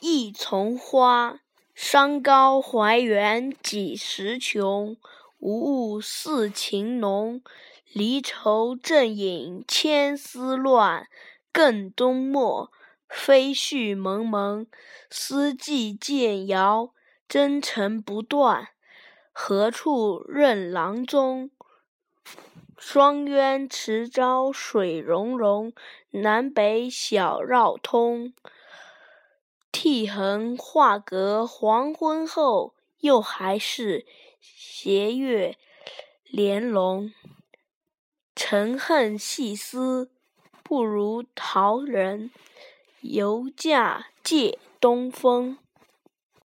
一丛花，山高怀远几时穷？无物似情浓，离愁正引千丝乱。更冬末，飞絮蒙蒙，思寄渐遥，征程不断。何处任郎中？双渊池沼水溶溶，南北小绕通。涕痕画阁黄昏后，又还是斜月帘拢。沉恨细思，不如桃人。犹驾借东风。